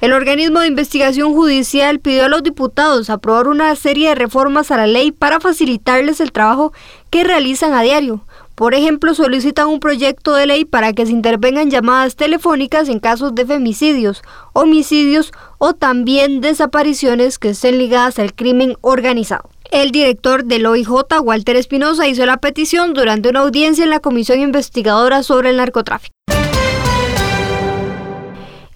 El organismo de investigación judicial pidió a los diputados aprobar una serie de reformas a la ley para facilitarles el trabajo que realizan a diario. Por ejemplo, solicitan un proyecto de ley para que se intervengan llamadas telefónicas en casos de femicidios, homicidios o también desapariciones que estén ligadas al crimen organizado. El director del OIJ, Walter Espinosa, hizo la petición durante una audiencia en la Comisión Investigadora sobre el Narcotráfico.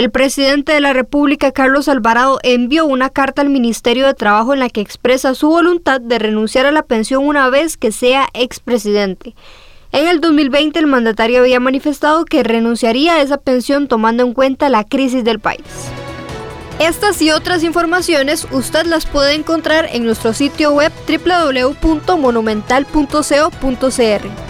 El presidente de la República, Carlos Alvarado, envió una carta al Ministerio de Trabajo en la que expresa su voluntad de renunciar a la pensión una vez que sea expresidente. En el 2020 el mandatario había manifestado que renunciaría a esa pensión tomando en cuenta la crisis del país. Estas y otras informaciones usted las puede encontrar en nuestro sitio web www.monumental.co.cr.